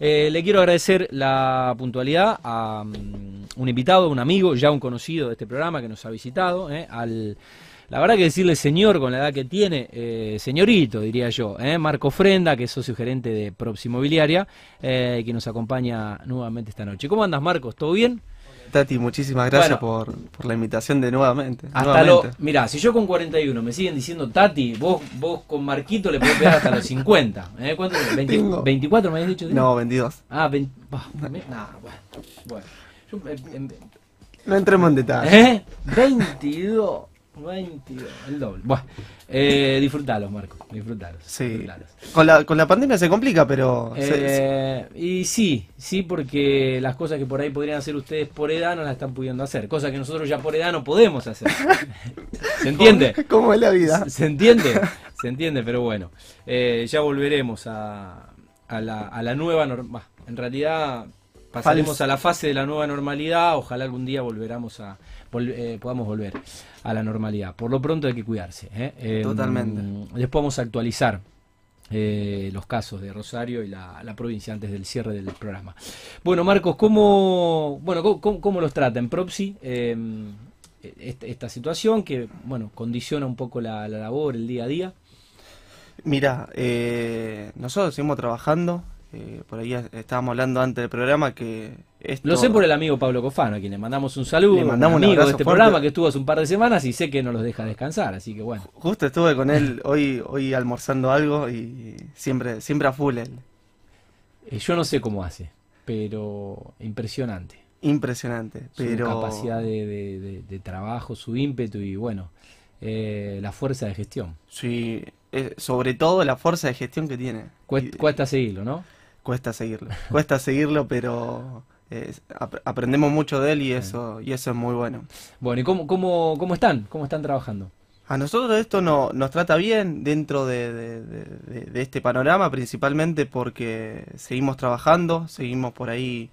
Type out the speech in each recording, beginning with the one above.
Eh, le quiero agradecer la puntualidad a um, un invitado, un amigo, ya un conocido de este programa que nos ha visitado, eh, al, la verdad que decirle señor con la edad que tiene, eh, señorito diría yo, eh, Marco Frenda, que es socio gerente de Props Inmobiliaria, eh, que nos acompaña nuevamente esta noche. ¿Cómo andas Marcos? ¿Todo bien? Tati, muchísimas gracias Bueno. por, por la invitación de nuevamente. Hasta lo, nuevamente. mirá, si yo con 41 me siguen diciendo Tati, vos, vos con Marquito le podés pegar hasta los 50. ¿eh? ¿Cuánto? ¿20 Tengo- ¿24 me habías dicho? No, 22. Ah, 20. bah, me- nah, bueno. bueno. Yo, eh, em, No entremos en detalle. ¿Eh? 22. 22. El doble. Bueno, eh, disfrutalos, Marco. Disfrutalos. Sí. disfrutalos. Con la, con la pandemia se complica, pero... se- se- Eh, y sí, sí, porque las cosas que por ahí podrían hacer ustedes por edad no las están pudiendo hacer. Cosas que nosotros ya por edad no podemos hacer. ¿Se entiende? ¿Cómo es la vida? ¿Se, se entiende? Se entiende, pero bueno. Eh, ya volveremos a, a la, a la nueva norma. En realidad pasaremos a la fase de la nueva normalidad. Ojalá algún día volveramos a, vol- eh, podamos volver a la normalidad. Por lo pronto hay que cuidarse. ¿eh? Eh, Totalmente. Después vamos a actualizar eh, los casos de Rosario y la, la provincia antes del cierre del programa. Bueno, Marcos, ¿cómo, bueno, cómo, cómo- los trata en Propsi eh, esta, esta situación que bueno condiciona un poco la, la labor, el día a día? Mira, eh, nosotros seguimos trabajando. Eh, por ahí estábamos hablando antes del programa que esto... Lo sé por el amigo Pablo Cofano, a quien le mandamos un saludo, Le mandamos un amigo de este fuerte. programa que estuvo hace un par de semanas y sé que no los deja descansar, así que bueno. Justo estuve con él hoy, hoy almorzando algo y siempre, siempre a full él. Eh, yo no sé cómo hace, pero impresionante. Impresionante. Pero... Su capacidad de, de- de- de trabajo, su ímpetu y bueno, eh, la fuerza de gestión. Sí, sobre todo la fuerza de gestión que tiene. Cuesta seguirlo, ¿no? Cuesta seguirlo, cuesta seguirlo, pero eh, ap- aprendemos mucho de él y eso, y eso es muy bueno. Bueno, ¿y cómo, cómo, cómo están? ¿Cómo están trabajando? A nosotros esto no, nos trata bien dentro de, de- de- de- de este panorama, principalmente porque seguimos trabajando, seguimos por ahí,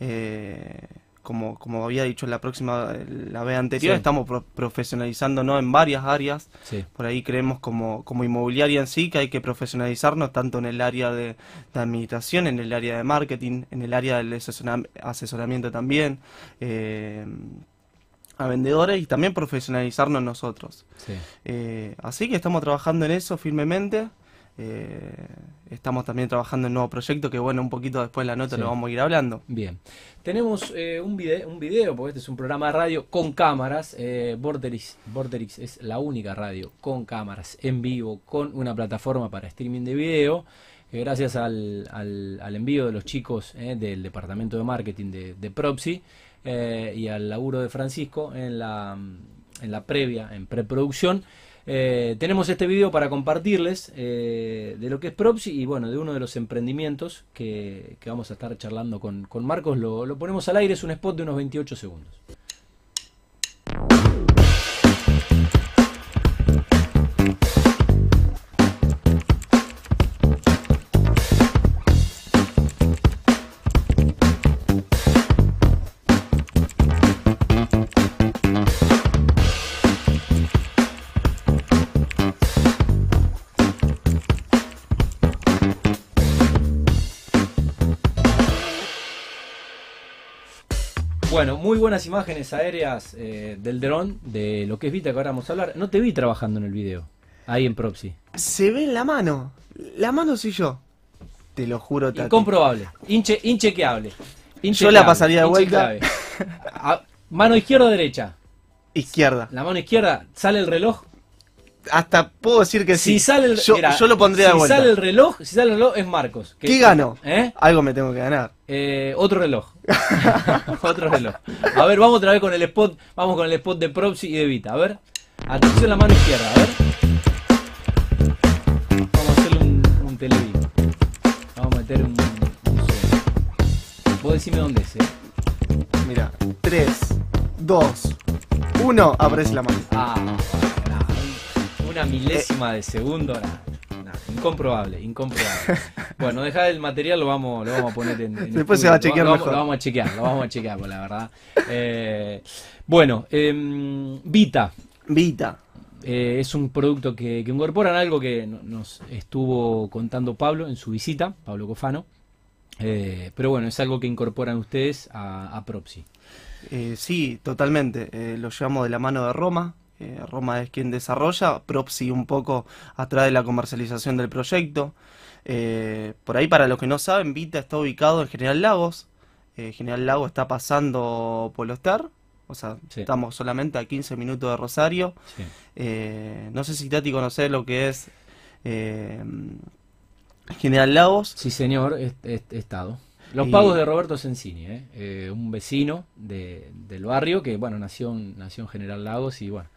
eh, como, como había dicho en la próxima, la vez anterior, Sí. estamos pro- profesionalizándonos en varias áreas. Sí. Por ahí creemos como, como inmobiliaria en sí que hay que profesionalizarnos tanto en el área de, de administración, en el área de marketing, en el área del asesora- asesoramiento también, eh, a vendedores y también profesionalizarnos nosotros. sí. Eh, así que estamos trabajando en eso firmemente. Eh, estamos también trabajando en un nuevo proyecto que bueno, un poquito después de la nota Sí. lo vamos a ir hablando. Bien. Tenemos eh, un, video, un video, porque este es un programa de radio con cámaras. Eh, Vorterix es la única radio con cámaras en vivo, con una plataforma para streaming de video. gracias al, al- al envío de los chicos eh, del departamento de marketing de, de Propsi eh, y al laburo de Francisco en la, en la previa, en preproducción. Eh, tenemos este video para compartirles eh, de lo que es Propsi y bueno, de uno de los emprendimientos que, vamos a estar charlando con, Marcos. Lo, lo ponemos al aire, es un spot de unos 28 segundos. Muy buenas imágenes aéreas eh, del dron, de lo que es Vita que ahora vamos a hablar. No te vi trabajando en el video, ahí en Propsi. Se ve en la mano, la mano soy yo. Te lo juro, Tati. Incomprobable, inche, inchequeable. Yo la pasaría de vuelta. A- mano izquierda o derecha. Izquierda. La mano izquierda, sale el reloj. Hasta puedo decir que sí. Si sale el, yo, mira, yo lo pondría si de vuelta. sale el reloj, si sale el reloj es Marcos. que- ¿Qué gano? ¿Eh? Algo me tengo que ganar. Eh, otro reloj. otro reloj. A ver, vamos otra vez con el spot. Vamos con el spot de Propsi y de Vita. A ver. Atención la mano izquierda, a ver. Vamos a hacerle un, un. Vamos a meter un, un sueño. Vos decime dónde es, eh. Mira, 3, 2, 1, aparece la mano. Ah, una milésima de segundo. nah, nah, incomprobable, incomprobable. Bueno, deja el material, lo vamos, lo vamos a poner en. en Después se va a chequear lo, vamos- mejor. Lo vamos a chequear, lo vamos a chequear, pues, la verdad. Eh, bueno, em, Vita. Vita. eh, es un producto que, que incorporan algo que no- nos estuvo contando Pablo en su visita, Pablo Cofano. Eh, pero bueno, es algo que incorporan ustedes a, a Propsi. Eh, sí, totalmente. Eh, lo llevamos de la mano de Roma. Eh, Roma es quien desarrolla. Propsi un poco atrás de la comercialización del proyecto. Eh, por ahí, para los que no saben, Vita está ubicado en General Lagos. Eh, General Lagos está pasando Polostar. O sea, Sí. estamos solamente a 15 minutos de Rosario. Sí. No sé si Tati conoce lo que es General Lagos. Sí, señor, he, he- he estado. Los pagos de Roberto Sensini, ¿eh? Eh, un vecino de- del barrio que, bueno, nació nació en General Lagos y, bueno,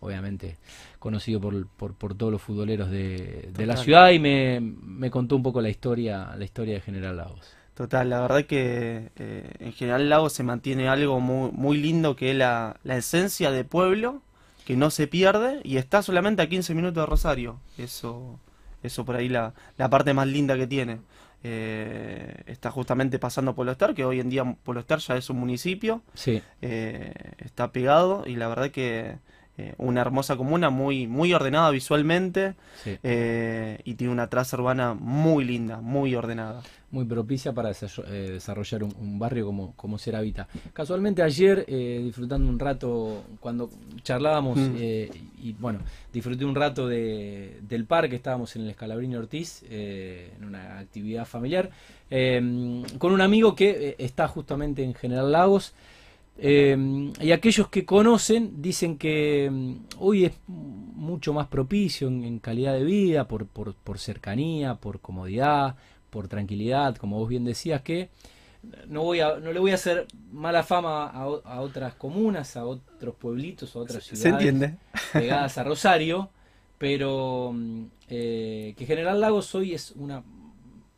obviamente conocido por, por, por todos los futboleros de, de la ciudad y me, me contó un poco la historia, la historia de General Lagos. Total, la verdad que eh, en General Lagos se mantiene algo muy, muy lindo que es la, la esencia de pueblo, que no se pierde y está solamente a 15 minutos de Rosario. Eso, eso por ahí la, la parte más linda que tiene. Eh, está justamente pasando Polostar, que hoy en día Polostar ya es un municipio, Sí, eh, está pegado y la verdad que eh, una hermosa comuna, muy, muy ordenada visualmente sí. eh, y tiene una traza urbana muy linda, muy ordenada. muy propicia para eh, desarrollar un, un barrio como, como Ceravita. Casualmente ayer, eh, disfrutando un rato, cuando charlábamos, Mm. y bueno, disfruté un rato de, del parque, estábamos en el Escalabrini Ortiz, en una actividad familiar, con un amigo que está justamente en General Lagos. Eh, y aquellos que conocen dicen que mm, hoy es mucho más propicio en, en calidad de vida, por, por, por cercanía, por comodidad, por tranquilidad, como vos bien decías, que no, voy a, no le voy a hacer mala fama a, otras comunas, a otros pueblitos, a otras ¿Se ciudades entiende? pegadas a Rosario, pero mm, eh, que General Lagos hoy es una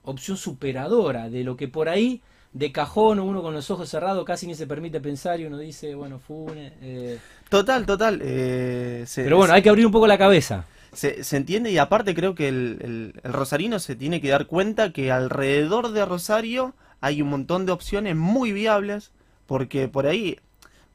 opción superadora de lo que por ahí de cajón uno con los ojos cerrados casi ni se permite pensar y uno dice, bueno, Fune. eh, Total, total. eh, se, Pero bueno, hay que abrir un poco la cabeza. se, se entiende y aparte creo que el, el- el rosarino se tiene que dar cuenta que alrededor de Rosario hay un montón de opciones muy viables, porque por ahí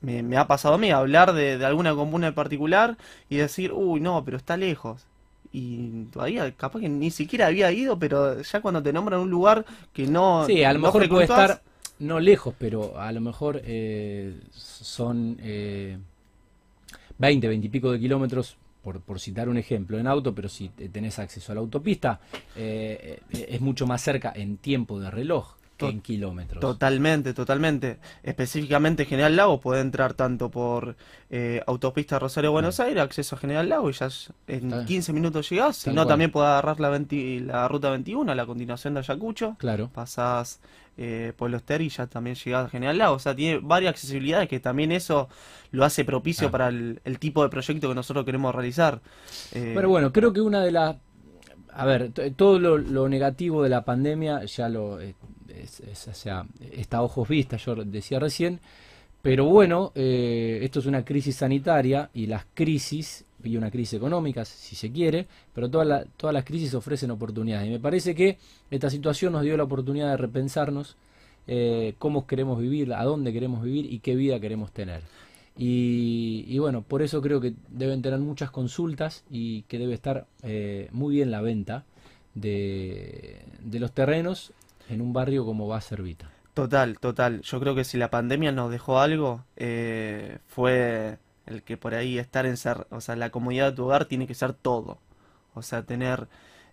me, me ha pasado a mí hablar de, de alguna comuna en particular y decir, uy, no, pero está lejos. Y todavía capaz que ni siquiera había ido, pero ya cuando te nombran un lugar que no, Sí, a lo no mejor puede estar no lejos, pero a lo mejor eh, son eh, 20, 20 y pico de kilómetros, por, por citar un ejemplo, en auto, pero si te- tenés acceso a la autopista, eh, eh, es mucho más cerca en tiempo de reloj en kilómetros. Totalmente, totalmente. Específicamente General Lago puede entrar tanto por eh, autopista Rosario-Buenos Aires, acceso a General Lago y ya en Tal- 15 minutos llegás. Si no, también puedes agarrar la, 20 la ruta 21, a la continuación de Ayacucho. Claro. Pasás eh, por los Ter y ya también llegás a General Lago. O sea, tiene varias accesibilidades que también eso lo hace propicio Ah. para el, el tipo de proyecto que nosotros queremos realizar. Eh, Pero bueno, creo que una de las... A ver, todo lo, lo negativo de la pandemia ya lo... eh, sea, está a ojos vistas, yo decía recién, pero bueno, eh, esto es una crisis sanitaria y las crisis, y una crisis económica, si se quiere, pero todas la- todas las crisis ofrecen oportunidades. Y me parece que esta situación nos dio la oportunidad de repensarnos eh, cómo queremos vivir, a dónde queremos vivir y qué vida queremos tener. Y, y bueno, por eso creo que deben tener muchas consultas y que debe estar eh, muy bien la venta de, de los terrenos en un barrio como va a ser Vita. Total, total. Yo creo que si la pandemia nos dejó algo, eh, fue el que por ahí estar en ser, o sea, la comodidad de tu hogar tiene que ser todo. O sea, tener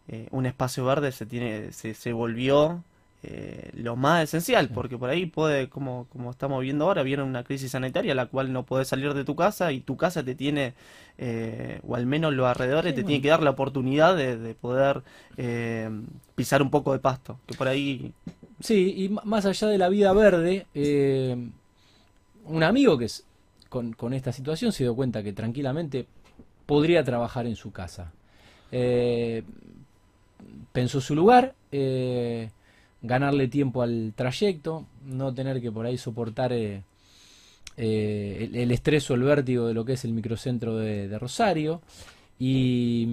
eh, un espacio verde se tiene, se volvió eh, lo más esencial, porque por ahí puede, como, como estamos viendo ahora, viene una crisis sanitaria, la cual no puedes salir de tu casa y tu casa te tiene, eh, o al menos los alrededores, Sí, te bueno. tiene que dar la oportunidad de, de poder eh, pisar un poco de pasto, que por ahí Sí, y más allá de la vida verde, un amigo que es, con, con esta situación se dio cuenta que tranquilamente podría trabajar en su casa. Pensó su lugar, eh, ganarle tiempo al trayecto, no tener que por ahí soportar eh, eh, el, el estrés o el vértigo de lo que es el microcentro de, de Rosario. Y,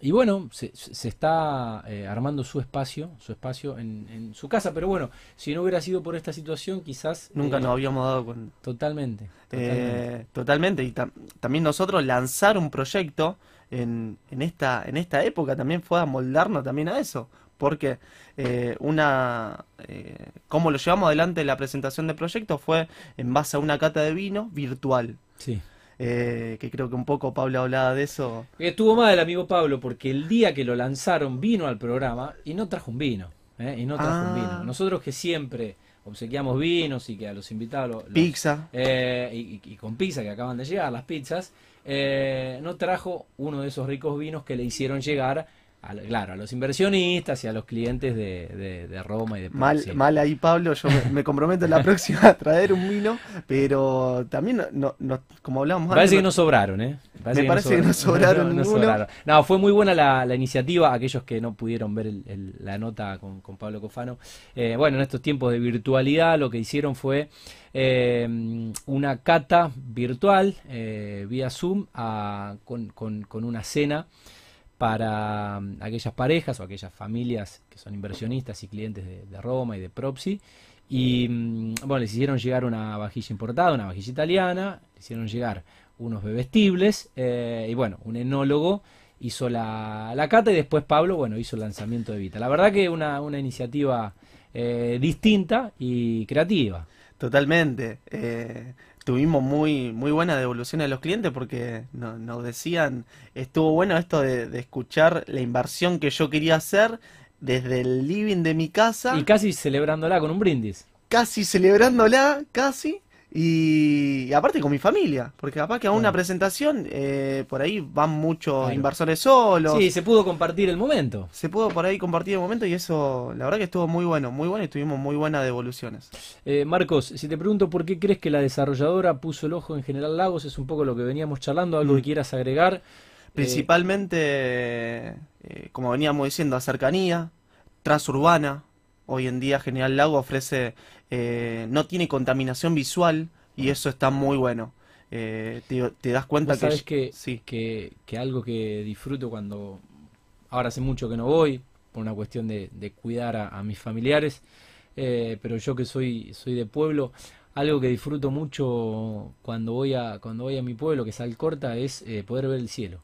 y bueno, se, se está eh, armando su espacio, su espacio en, en su casa, pero bueno, si no hubiera sido por esta situación, quizás nunca eh, nos habíamos dado cuenta. totalmente, totalmente. Eh, totalmente. Y tam- también nosotros lanzar un proyecto en, en esta, en esta época también fue amoldarnos también a eso. Porque eh, una eh, cómo lo llevamos adelante la presentación del proyecto fue en base a una cata de vino virtual. Sí. Eh, que creo que un poco Pablo hablaba de eso. Estuvo mal el amigo Pablo porque el día que lo lanzaron vino al programa y no trajo un vino. Y no trajo un Ah. vino. Nosotros que siempre obsequiamos vinos y que a los invitados... los- Pizza. y, y- y con pizza que acaban de llegar, las pizzas, eh, no trajo uno de esos ricos vinos que le hicieron llegar, a, claro, a los inversionistas y a los clientes de, de- de Roma y de Mal, mal ahí, Pablo. Yo me, me comprometo en la próxima a traer un vino, pero también, no, no- como hablábamos Me parece antes, que no sobraron, ¿eh? Me parece que no sobraron ninguno. sobraron. No, fue muy buena la, la iniciativa. Aquellos que no pudieron ver el- el- la nota con, con Pablo Cofano. eh, bueno, en estos tiempos de virtualidad, lo que hicieron fue eh, una cata virtual eh, vía Zoom a- con, con- con una cena para mm, aquellas parejas o aquellas familias que son inversionistas y clientes de, Roma y de Propsi. Y mm, bueno, les hicieron llegar una vajilla importada, una vajilla italiana, les hicieron llegar unos bebestibles eh, y bueno, un enólogo hizo la, la cata y después Pablo, bueno, hizo el lanzamiento de Vita. La verdad que una, una iniciativa eh, distinta y creativa. Totalmente. Eh, tuvimos muy, muy buena devolución de los clientes porque no- nos decían, estuvo bueno esto de, de escuchar la inversión que yo quería hacer desde el living de mi casa, Y casi celebrándola con un brindis. casi celebrándola, casi, y, y aparte con mi familia, porque capaz que a una presentación eh, por ahí van muchos Claro. inversores solos. Sí, se pudo compartir el momento. Se pudo por ahí compartir el momento y eso, la verdad que estuvo muy bueno, muy bueno y tuvimos muy buenas devoluciones. Eh, Marcos, si te pregunto por qué crees que la desarrolladora puso el ojo en General Lagos, es un poco lo que veníamos charlando, algo que Mm. quieras agregar. Eh, Principalmente, eh, como veníamos diciendo, a cercanía, transurbana. Hoy en día General Lago ofrece, eh, no tiene contaminación visual y eso está muy bueno. Eh, te, te das cuenta que... sabés que, sí, que, que algo que disfruto cuando, ahora hace mucho que no voy, por una cuestión de, de cuidar a, a mis familiares, eh, pero yo que soy, soy de pueblo, algo que disfruto mucho cuando voy a, cuando voy a mi pueblo, que es Alcorta, es eh, poder ver el cielo.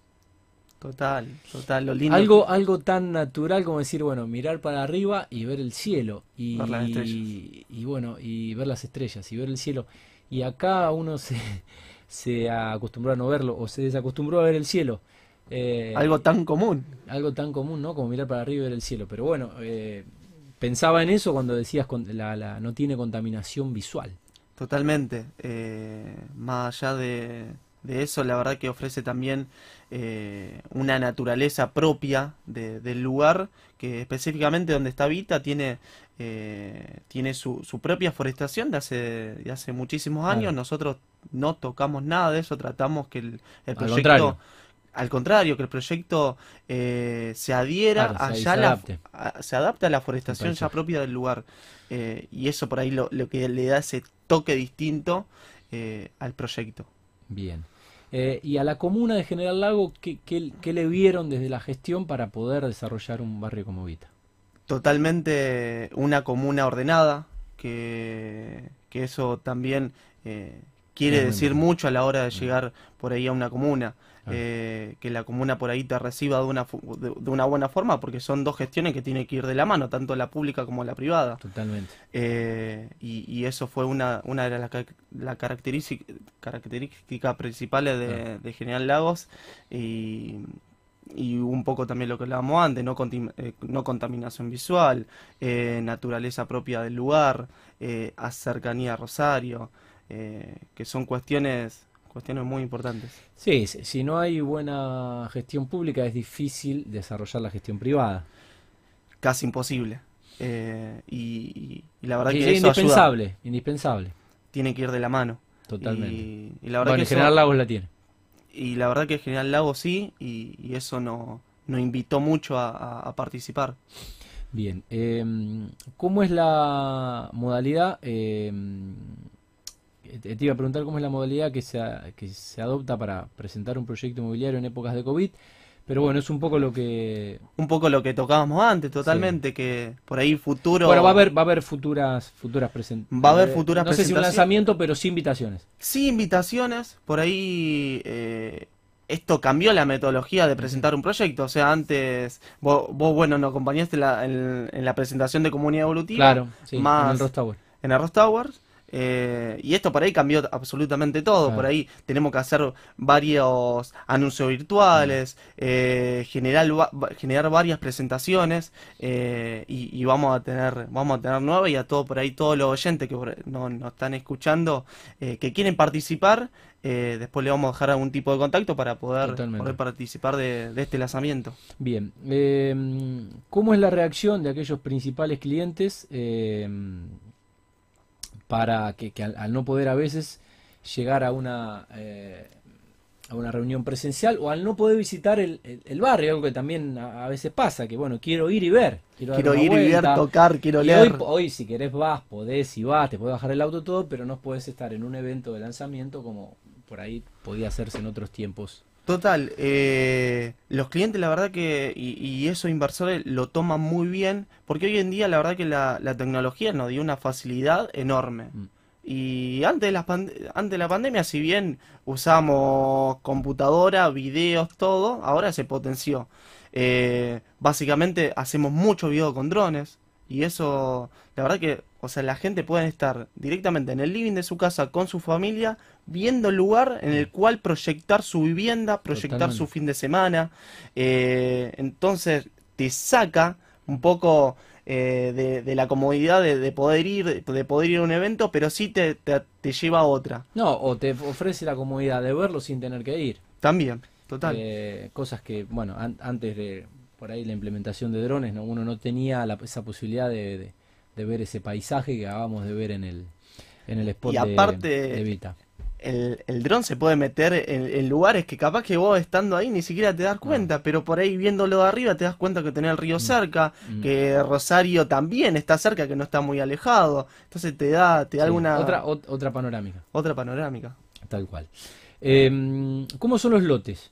Total, total, lo lindo. Algo, algo tan natural como decir, bueno, mirar para arriba y ver el cielo. Y, Ver las estrellas. y bueno, y ver las estrellas y ver el cielo. Y acá uno se, se acostumbró a no verlo o se desacostumbró a ver el cielo. Eh, Algo tan común. algo tan común, ¿no? Como mirar para arriba y ver el cielo. Pero bueno, eh, pensaba en eso cuando decías con- la, la- no tiene contaminación visual. Totalmente. Eh, más allá de, de eso, la verdad que ofrece también eh, una naturaleza propia de- del lugar, que específicamente donde está Vita tiene, eh, tiene su, su propia forestación de hace, de hace muchísimos Claro. años. Nosotros no tocamos nada de eso, tratamos que el, el Al proyecto... contrario. Al contrario, que el proyecto eh, se adhiera Claro, allá se la- adapte. a- se adapte a la forestación ya propia del lugar. Eh, y eso por ahí lo, lo que le da ese toque distinto eh, al proyecto. Bien. Eh, y a la comuna de General Lago, ¿qué, qué- qué le vieron desde la gestión para poder desarrollar un barrio como Vita? Totalmente una comuna ordenada, que, que eso también eh, quiere decir mucho a la hora de Mm. llegar por ahí a una comuna. Eh, que la comuna por ahí te reciba de una, de, de una buena forma, porque son dos gestiones que tienen que ir de la mano, tanto la pública como la privada. Totalmente. Eh, y, y eso fue una, una de las la característic- características principales de, General Lagos y, y un poco también lo que hablábamos antes, no, eh, no contaminación visual, eh, naturaleza propia del lugar, a cercanía a Rosario, que son cuestiones, cuestiones muy importantes. Sí, si, no hay buena gestión pública es difícil desarrollar la gestión privada. Casi imposible. Eh, y, la verdad Y que es eso ayuda, indispensable, indispensable, tiene que ir de la mano. totalmente. Y, y la verdad bueno, que en eso- General Lagos la tiene. Y la verdad que General Lago sí, y, eso no, nos invitó mucho a, a- a participar. Bien, em, ¿cómo es la modalidad? em, te te iba a preguntar cómo es la modalidad que se, que se adopta para presentar un proyecto inmobiliario en épocas de COVID, pero bueno, es un poco lo que... Un poco lo que tocábamos antes, totalmente, que por ahí futuro... Bueno, va a haber, va a haber futuras, futuras presentaciones. Va a haber futuras No sé si un presentaciones. lanzamiento, pero sí invitaciones. Sí, invitaciones, por ahí eh, esto cambió la metodología de presentar un proyecto. O sea, antes vos, vos bueno, nos acompañaste la- en, en la presentación de comunidad evolutiva. Claro, sí, más en el Ross Tower. en el Ross Towers. Eh, y esto por ahí cambió absolutamente todo. Claro. Por ahí tenemos que hacer varios anuncios virtuales, eh, generar, generar varias presentaciones eh, y, y vamos a tener vamos a tener nuevas y a todo por ahí todos los oyentes que por- no- nos están escuchando que quieren participar. después le vamos a dejar algún tipo de contacto para poder, poder participar de, de este lanzamiento. Bien, eh, ¿cómo es la reacción de aquellos principales clientes eh, para que, que al, al no poder a veces llegar a una, eh, a una reunión presencial o al no poder visitar el, el- el barrio, algo que también a, a veces pasa, que bueno, quiero ir y ver, quiero, Quiero ir y ver, tocar, quiero Y leer. hoy, hoy si querés vas, podés y vas, te puedes bajar el auto todo, pero no podés estar en un evento de lanzamiento como por ahí podía hacerse en otros tiempos. Total, eh, los clientes la verdad que, y, y esos inversores lo toman muy bien, porque hoy en día la verdad que la, la tecnología nos dio una facilidad enorme. Mm. Y antes de la, antes de la pandemia, si bien usamos computadora, videos, todo, ahora se potenció. Eh, básicamente hacemos mucho video con drones y eso, la verdad que, o sea, la gente puede estar directamente en el living de su casa con su familia, viendo el lugar en el cual proyectar su vivienda, proyectar Totalmente. su fin de semana. Eh, entonces te saca un poco eh, de, de la comodidad de, de poder ir, de poder ir a un evento, pero sí te, te, te lleva a otra. No, o te ofrece la comodidad de verlo sin tener que ir. También, total. Eh, cosas que, bueno, an- antes de por ahí la implementación de drones, ¿no? uno no tenía la- esa posibilidad de, de- de ver ese paisaje que acabamos de ver en el, en el spot Y de- aparte- de, Vita. El, el dron se puede meter en, en lugares que capaz que vos estando ahí ni siquiera te das cuenta, pero por ahí viéndolo de arriba te das cuenta que tenés el río cerca, Mm. que Rosario también está cerca, que no está muy alejado. Entonces te da, te da Sí, alguna otra, ot- otra panorámica, otra panorámica. tal cual. Eh, ¿Cómo son los lotes?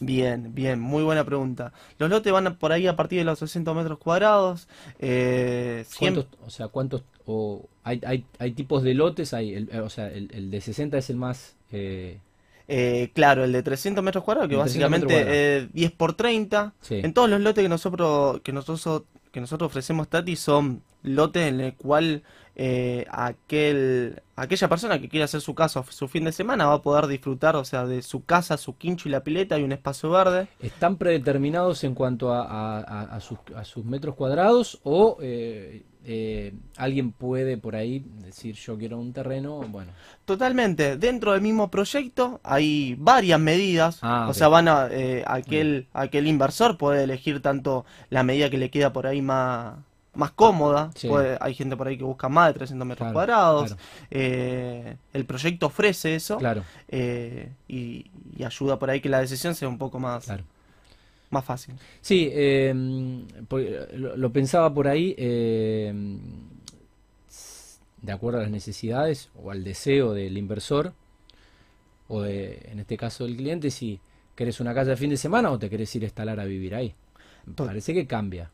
Bien, bien, muy buena pregunta. Los lotes van por ahí a partir de los 600 metros cuadrados. Eh, ¿Cuántos, o sea, cuántos, o hay, hay, hay tipos de lotes? Hay, el- o sea, el, el de 60 es el más... eh, eh, claro, el de 300 metros cuadrados, que El 300 metros básicamente eh, 10 por 30. sí. En todos los lotes que nosotros, que nosotros, que nosotros ofrecemos, Tati, son lotes en el cual eh, aquel, aquella persona que quiera hacer su casa, su fin de semana, va a poder disfrutar, o sea, de su casa, su quincho y la pileta, y un espacio verde. ¿Están predeterminados en cuanto a, a- sus, a sus metros cuadrados o eh, eh, alguien puede por ahí decir yo quiero un terreno? Bueno, Totalmente, dentro del mismo proyecto hay varias medidas, Ah, o sea, van a, eh, aquel, aquel inversor puede elegir tanto la medida que le queda por ahí más, más cómoda, Sí. puede- hay gente por ahí que busca más de 300 metros Claro, cuadrados, claro. eh, el proyecto ofrece eso claro, eh, y, y ayuda por ahí que la decisión sea un poco más, más fácil. Sí, eh, lo, lo pensaba por ahí, eh, de acuerdo a las necesidades o al deseo del inversor, o de, en este caso del cliente, si querés una casa de fin de semana o te querés ir a instalar a vivir ahí. Parece que cambia.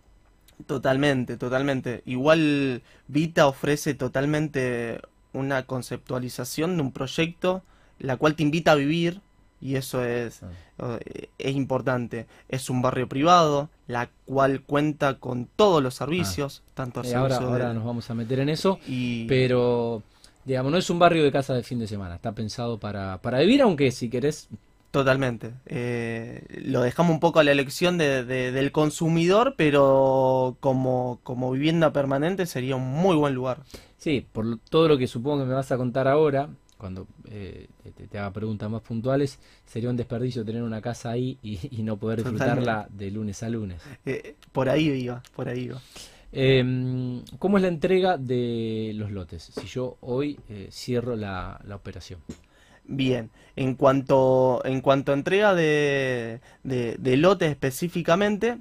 Totalmente, totalmente. Igual Vita ofrece totalmente una conceptualización de un proyecto, la cual te invita a vivir, y eso es, eh, es importante. Es un barrio privado, la cual cuenta con todos los servicios, tanto Eh, ahora, servicio ahora de- nos vamos a meter en eso, y pero digamos, no es un barrio de casa de fin de semana, está pensado para, para vivir, aunque si querés, totalmente. Eh, lo dejamos un poco a la elección de- de- del consumidor, pero como, como vivienda permanente sería un muy buen lugar. sí, por lo- todo lo que supongo que me vas a contar ahora, cuando eh, te, te haga preguntas más puntuales, sería un desperdicio tener una casa ahí y, y no poder disfrutarla de lunes a lunes. Eh, por ahí iba, por ahí iba. Em, ¿cómo es la entrega de los lotes? Si yo hoy eh, cierro la, la operación. Bien, en cuanto, en cuanto a entrega de, de, lotes específicamente,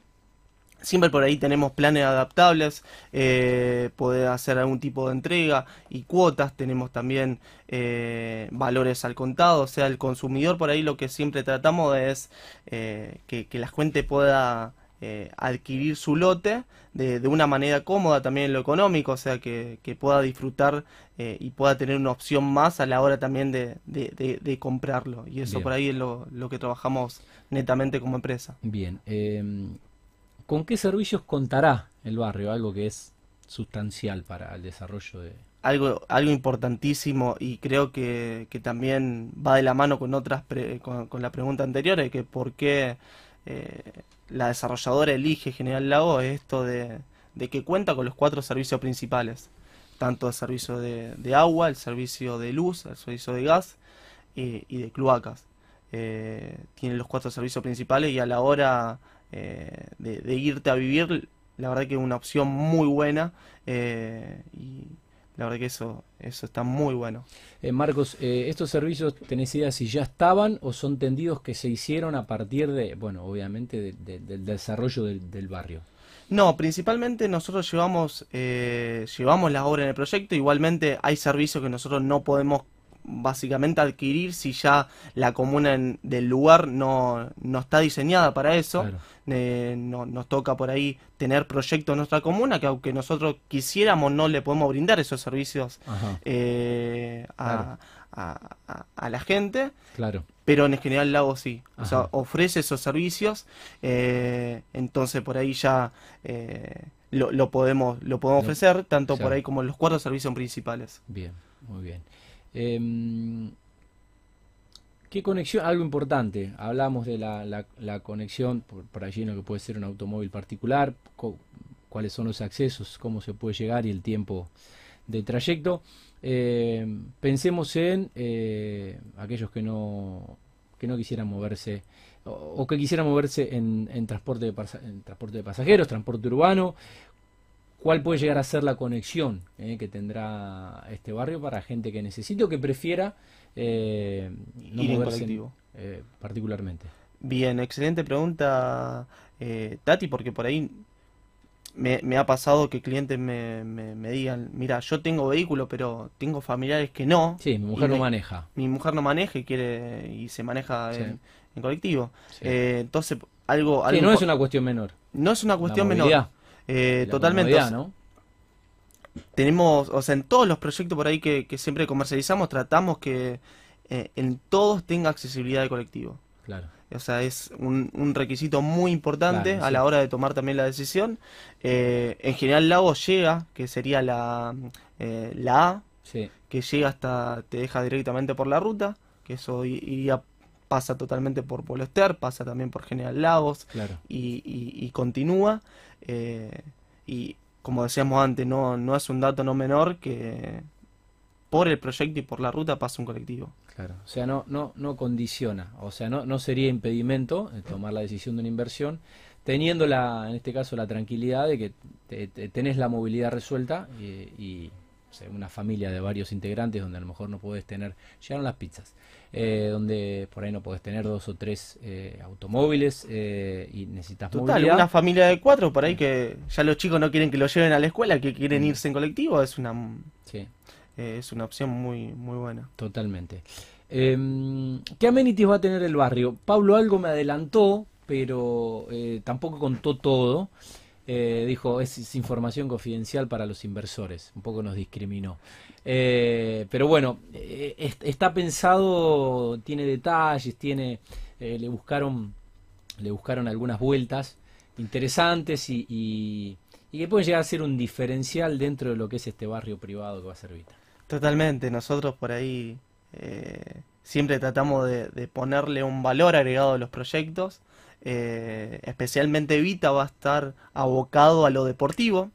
siempre por ahí tenemos planes adaptables, eh, poder hacer algún tipo de entrega y cuotas, tenemos también eh, valores al contado, o sea, el consumidor por ahí lo que siempre tratamos es eh, que, que la gente pueda eh, adquirir su lote de, de, una manera cómoda también en lo económico, o sea, que, que pueda disfrutar eh, y pueda tener una opción más a la hora también de, de, de comprarlo. Y eso Bien. por ahí es lo, lo que trabajamos netamente como empresa. Bien. em, ¿Con qué servicios contará el barrio? Algo que es sustancial para el desarrollo de... algo, algo importantísimo y creo que, que también va de la mano con otras pre- con, con la pregunta anterior, de que por qué eh, la desarrolladora elige General Lago es esto de, que cuenta con los cuatro servicios principales, tanto el servicio de, agua, el servicio de luz, el servicio de gas y, y de cloacas. Eh, tiene los cuatro servicios principales y a la hora eh, de, de irte a vivir, la verdad que es una opción muy buena eh, y la verdad que eso, eso está muy bueno. Eh, Marcos, eh, ¿estos servicios tenés idea si ya estaban o son tendidos que se hicieron a partir de, bueno, obviamente de- de- del desarrollo del, del barrio? No, principalmente nosotros llevamos, eh, llevamos la obra en el proyecto, igualmente hay servicios que nosotros no podemos básicamente adquirir si ya la comuna en- del lugar no, no está diseñada para eso. Claro. Eh, no- nos toca por ahí tener proyectos en nuestra comuna que aunque nosotros quisiéramos no le podemos brindar esos servicios eh, a, a- a- a la gente. claro. Pero en General Lago sí, o sea, ofrece esos servicios, eh, entonces por ahí ya eh, lo, lo podemos, lo podemos ofrecer, tanto por ahí como los cuatro servicios principales. Bien, muy bien. Em, ¿qué conexión? Algo importante. Hablamos de la, la- conexión por, allí en lo que puede ser un automóvil particular, cuáles son los accesos, cómo se puede llegar y el tiempo de trayecto. Em, pensemos en eh, aquellos que no, que no quisieran moverse o, que quisieran moverse en, transporte de, en transporte de pasajeros, transporte urbano. ¿Cuál puede llegar a ser la conexión eh, que tendrá este barrio para gente que necesite o que prefiera eh, no Ir moverse eh, particularmente? Bien, excelente pregunta, eh, Tati, porque por ahí me, me ha pasado que clientes me, me, me digan, mira, yo tengo vehículo, pero tengo familiares que no. Sí, mi mujer no maneja. Mi mujer no maneja y quiere y se maneja Sí. en, en colectivo. Sí. Entonces, algo, Sí, algo no es una cuestión menor. no es una cuestión menor. Eh, la totalmente. comodidad, ¿no? tenemos, o sea, en todos los proyectos por ahí que, que siempre comercializamos, tratamos que eh, en todos tenga accesibilidad de colectivo. Claro. O sea, es un, un requisito muy importante Claro, a sí. la hora de tomar también la decisión. Eh, en general, Lago llega, que sería la, eh, la A, Sí, que llega hasta, te deja directamente por la ruta, que eso iría, pasa totalmente por Polo Ester, pasa también por General Lagos, claro. y, y- y continúa. eh, y como decíamos antes, no, no es un dato no menor que por el proyecto y por la ruta pasa un colectivo. Claro, o sea, no, no, no condiciona, o sea, no, no sería impedimento eh, tomar la decisión de una inversión, teniendo la, en este caso la tranquilidad de que te- te- tenés la movilidad resuelta y, y, o sea, una familia de varios integrantes donde a lo mejor no podés tener, llegaron las pizzas, eh, donde por ahí no podés tener dos o tres eh, automóviles eh, y necesitas Total, movilidad. una familia de cuatro por ahí que ya los chicos no quieren que lo lleven a la escuela, que quieren Mm. irse en colectivo, es una, Sí. eh, es una opción muy, muy buena. Totalmente. Em, ¿qué amenities va a tener el barrio? Pablo algo me adelantó, pero tampoco contó todo. Eh, dijo, es, información confidencial para los inversores. Un poco nos discriminó. Eh, pero bueno, eh, est- está pensado, tiene detalles, tiene, eh, le buscaron, le buscaron algunas vueltas interesantes y, que pueden llegar a ser un diferencial dentro de lo que es este barrio privado que va a ser Vita. Totalmente, nosotros por ahí siempre tratamos de, de ponerle un valor agregado a los proyectos. Eh, especialmente Vita va a estar abocado a lo deportivo.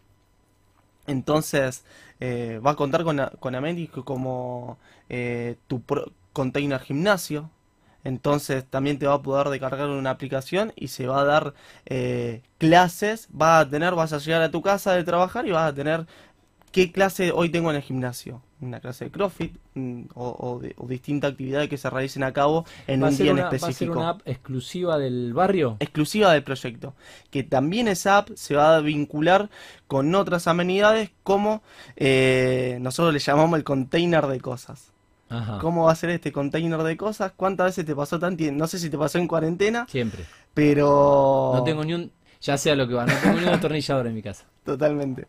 Entonces eh, va a contar con, con amenities como eh, tu pro- container gimnasio. Entonces también te va a poder descargar una aplicación y se va a dar clases. Vas a tener, vas a llegar a tu casa de trabajar y vas a tener qué clase hoy tengo en el gimnasio. Una clase de CrossFit mm, o, o de, o distintas actividades que se realicen a cabo en ¿Va a un día en una, va a ser específico. una app exclusiva del barrio? Exclusiva del proyecto. Que también esa app se va a vincular con otras amenidades como eh, nosotros le llamamos el container de cosas. Ajá. ¿Cómo va a ser este container de cosas? ¿Cuántas veces te pasó Tanti? No sé si te pasó en cuarentena, Siempre. pero... No tengo ni un. Ya sé a lo que va, no tengo ni un atornillador en mi casa. Totalmente.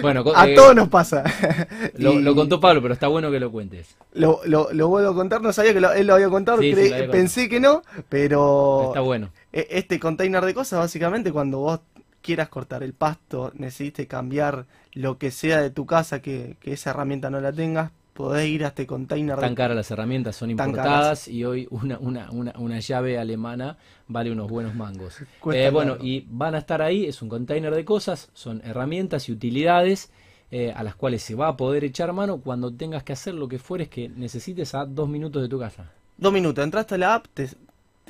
Bueno, A eh, todos nos pasa. lo, Y lo contó Pablo, pero está bueno que lo cuentes. Lo, lo, lo vuelvo a contar, no sabía que lo- él lo había contado, Sí, creí- había pensé que no, pero Está bueno. e- este container de cosas, básicamente cuando vos quieras cortar el pasto, necesites cambiar lo que sea de tu casa, que, que esa herramienta no la tengas, podés ir a este container Tan caras las herramientas, son importadas y hoy una, una, una, una llave alemana vale unos buenos mangos. Eh, bueno, y van a estar ahí, es un container de cosas, son herramientas y utilidades eh, a las cuales se va a poder echar mano cuando tengas que hacer lo que fueres que necesites a dos minutos de tu casa. Dos minutos, entraste a la app, te-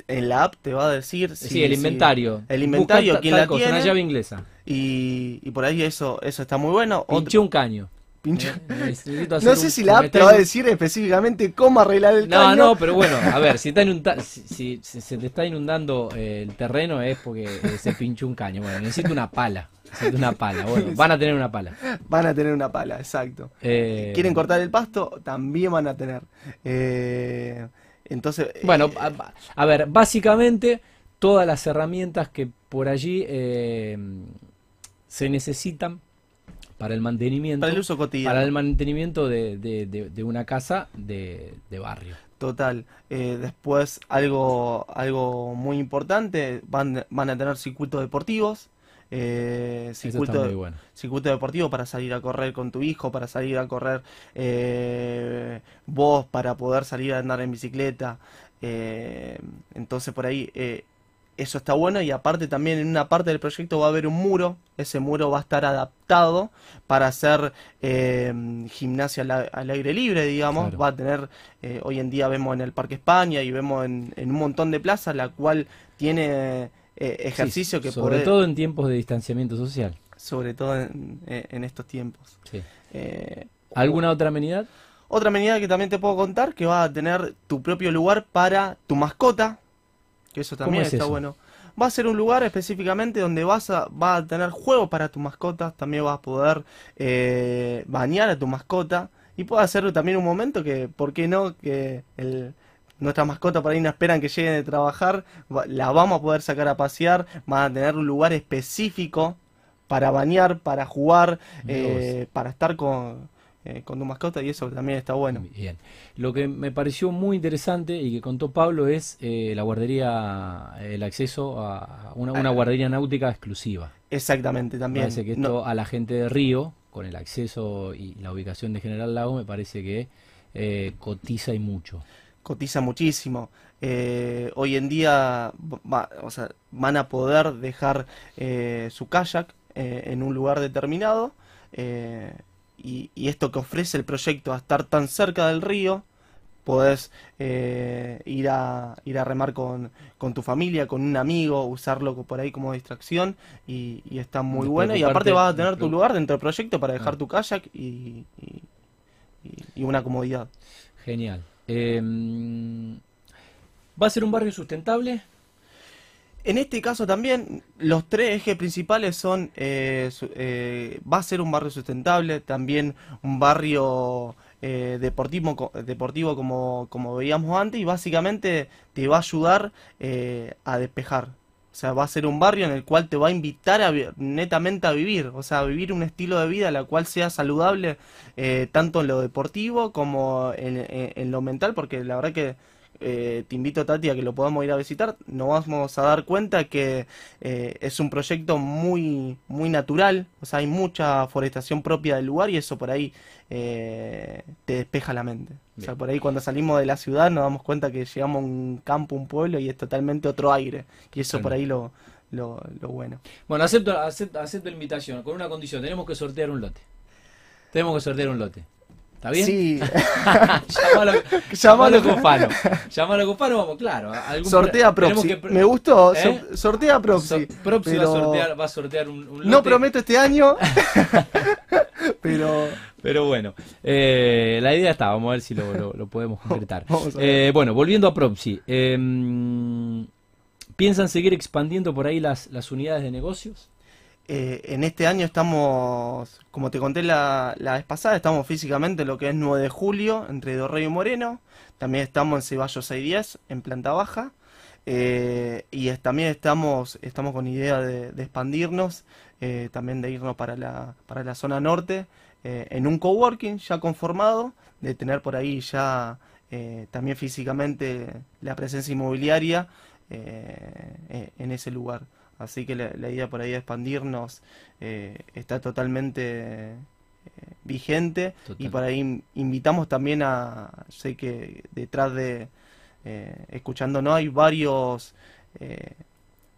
en la app te va a decir... Sí, si- el si- inventario. el inventario, tal la cosa, Una tiene. llave inglesa. y, y por ahí eso, eso está muy bueno. Pinché un caño. Eh, hacer No sé si la app te va a decir específicamente cómo arreglar el No, caño. no, pero bueno, a ver, si, está inunda- si, si- si se te está inundando eh, el terreno es porque eh, se pinchó un caño. Bueno, necesito una pala. Necesito una pala. Bueno, van a tener una pala. Van a tener una pala, exacto. Eh, ¿Quieren cortar el pasto? También van a tener. Eh, entonces, Bueno, eh, a, a ver, básicamente todas las herramientas que por allí eh, se necesitan para el mantenimiento, para el uso cotidiano. para el mantenimiento de, de- de- de una casa de, de barrio. Total. Eh, después, algo, algo muy importante, van, van a tener circuitos deportivos. Eh, circuito, bueno. circuito deportivo para salir a correr con tu hijo, para salir a correr eh, vos, para poder salir a andar en bicicleta. Eh, entonces por ahí eh, eso está bueno y aparte también en una parte del proyecto va a haber un muro. Ese muro va a estar adaptado para hacer eh, gimnasia al, al aire libre, digamos. Claro. Va a tener, eh, hoy en día vemos en el Parque España y vemos en, en un montón de plazas, la cual tiene eh, ejercicio Sí, que sobre todo en tiempos de distanciamiento social. sobre todo en, eh, en estos tiempos. Sí. ¿Alguna otra amenidad? otra medida que también te puedo contar, que va a tener tu propio lugar para tu mascota, que eso ¿Cómo también es está eso? bueno. Va a ser un lugar específicamente donde vas a, va a tener juegos para tu mascota, también vas a poder eh, bañar a tu mascota y puede ser también un momento que, ¿por qué no? Que el, nuestra mascota por ahí no esperan que lleguen de trabajar, la vamos a poder sacar a pasear, van a tener un lugar específico para bañar, para jugar, eh, para estar con, eh, con tu mascota y eso también está bueno. Bien. Lo que me pareció muy interesante y que contó Pablo es eh, la guardería, el acceso a una, una Ah. guardería náutica exclusiva. Exactamente, también. Parece que No- esto a la gente de Río, con el acceso y la ubicación de General Lago, me parece que eh, cotiza y mucho. cotiza muchísimo. Hoy en día va- o sea, van a poder dejar eh, su kayak eh, en un lugar determinado y, y esto que ofrece el proyecto a estar tan cerca del río, podés eh, ir a, ir a remar con, con tu familia, con un amigo, usarlo por ahí como distracción y, y está muy bueno. Y aparte vas a tener tu lugar dentro del proyecto para dejar Ah. tu kayak y, y- y- y una comodidad. Genial. Eh, ¿Va a ser un barrio sustentable? En este caso también, los tres ejes principales son, eh, eh, va a ser un barrio sustentable, también un barrio eh, deportivo, co- deportivo como, como veíamos antes, y básicamente te va a ayudar a despejar. O sea, va a ser un barrio en el cual te va a invitar a, netamente a vivir, o sea, a vivir un estilo de vida la cual sea saludable, tanto en lo deportivo como en lo mental, porque la verdad que eh, te invito, Tati, a que lo podamos ir a visitar. Nos vamos a dar cuenta que eh, es un proyecto muy, muy natural, o sea, hay mucha forestación propia del lugar y eso por ahí eh, te despeja la mente. O sea, por ahí cuando salimos de la ciudad nos damos cuenta que llegamos a un campo, un pueblo y es totalmente otro aire. Y eso por ahí lo, lo, lo bueno. Bueno, acepto, acepto, acepto la invitación, con una condición, tenemos que sortear un lote. Tenemos que sortear un lote. ¿Está bien? Sí, llamalo, Llamalo- llamalo con Fano. Llamalo con Fano, vamos, claro. algún sortea que pre- Me gustó, ¿Eh? so- sortea Proxy. So- Proxy va, a sortear, va a sortear un, un No prometo este año, pero Pero bueno, eh, la idea está, vamos a ver si lo, lo- lo podemos concretar. Eh, bueno, volviendo a Propsy, em, ¿piensan seguir expandiendo por ahí las, las unidades de negocios? Eh, en este año estamos, como te conté la, vez pasada, estamos físicamente en lo que es 9 de julio, entre Dorrey y Moreno. También estamos en Ceballos 610, en planta baja. Eh, y también estamos, estamos con idea de, expandirnos, eh, también de irnos para la, para la zona norte, en un coworking ya conformado, de tener por ahí ya también físicamente la presencia inmobiliaria en ese lugar. Así que la, idea por ahí de expandirnos está totalmente vigente. Y por ahí invitamos también a, sé que detrás de eh, escuchando, ¿no? Hay varios, eh,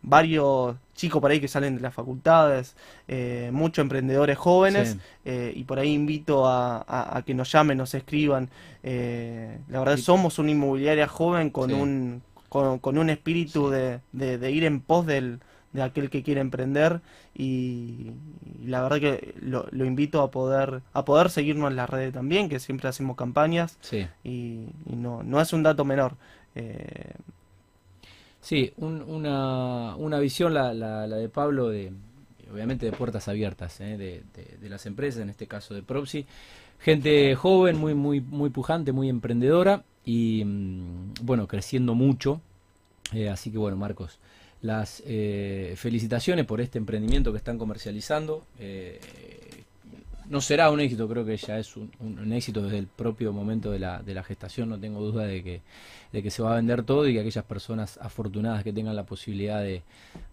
varios chicos por ahí que salen de las facultades, eh, muchos emprendedores jóvenes, y por ahí invito a, que nos llamen, nos escriban. la verdad, somos una inmobiliaria joven con, un, con, un espíritu de, de, ir en pos del, de aquel que quiere emprender y, la verdad que lo, invito a poder a poder seguirnos en las redes también que siempre hacemos campañas y, no, no es un dato menor. Eh, sí una, una visión la, la, de Pablo de obviamente de puertas abiertas eh, de, de, las empresas en este caso de Propsi gente joven muy muy muy pujante muy emprendedora y mm, bueno creciendo mucho. Eh, así que bueno Marcos las eh, felicitaciones por este emprendimiento que están comercializando. Eh, no será un éxito, creo que ya es un, éxito desde el propio momento de la, de la, gestación, no tengo duda de que, de que se va a vender todo y que aquellas personas afortunadas que tengan la posibilidad de,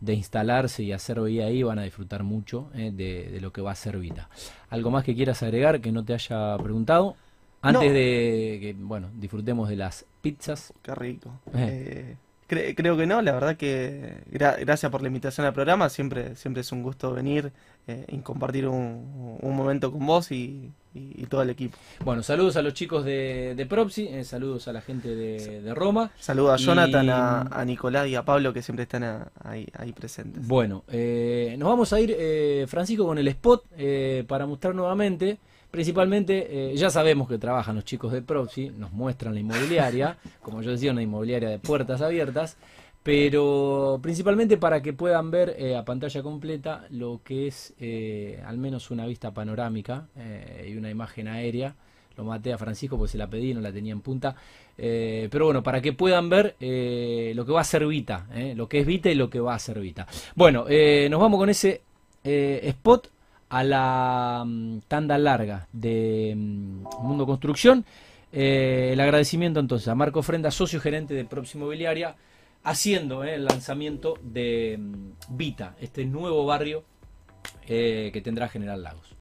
instalarse y hacer vida ahí van a disfrutar mucho eh, de, lo que va a ser Vita. ¿Algo más que quieras agregar que no te haya preguntado? Antes de que, bueno, disfrutemos de las pizzas. Qué rico creo que no, la verdad que gracias por la invitación al programa, siempre, siempre es un gusto venir eh, y compartir un, momento con vos y, todo el equipo. Bueno, saludos a los chicos de, de Propsi, eh, saludos a la gente de, Roma. Saludos a Jonathan, a, Nicolás y a Pablo que siempre están ahí, ahí, presentes. Bueno, eh, nos vamos a ir, Francisco, con el spot para mostrar nuevamente. Principalmente, eh, ya sabemos que trabajan los chicos de Proxy, nos muestran la inmobiliaria, como yo decía, una inmobiliaria de puertas abiertas, pero principalmente para que puedan ver eh, a pantalla completa lo que es eh, al menos una vista panorámica y una imagen aérea. Lo maté a Francisco porque se la pedí, no la tenía en punta. pero bueno, para que puedan ver lo que va a ser Vita, lo que es Vita y lo que va a ser Vita. Bueno, nos vamos con ese spot a la mm, tanda larga de mm, Mundo Construcción. Eh, el agradecimiento entonces a Marco Frenda, socio gerente de Próximo Mobiliaria, haciendo eh, el lanzamiento de mm, Vita, este nuevo barrio eh, que tendrá General Lagos.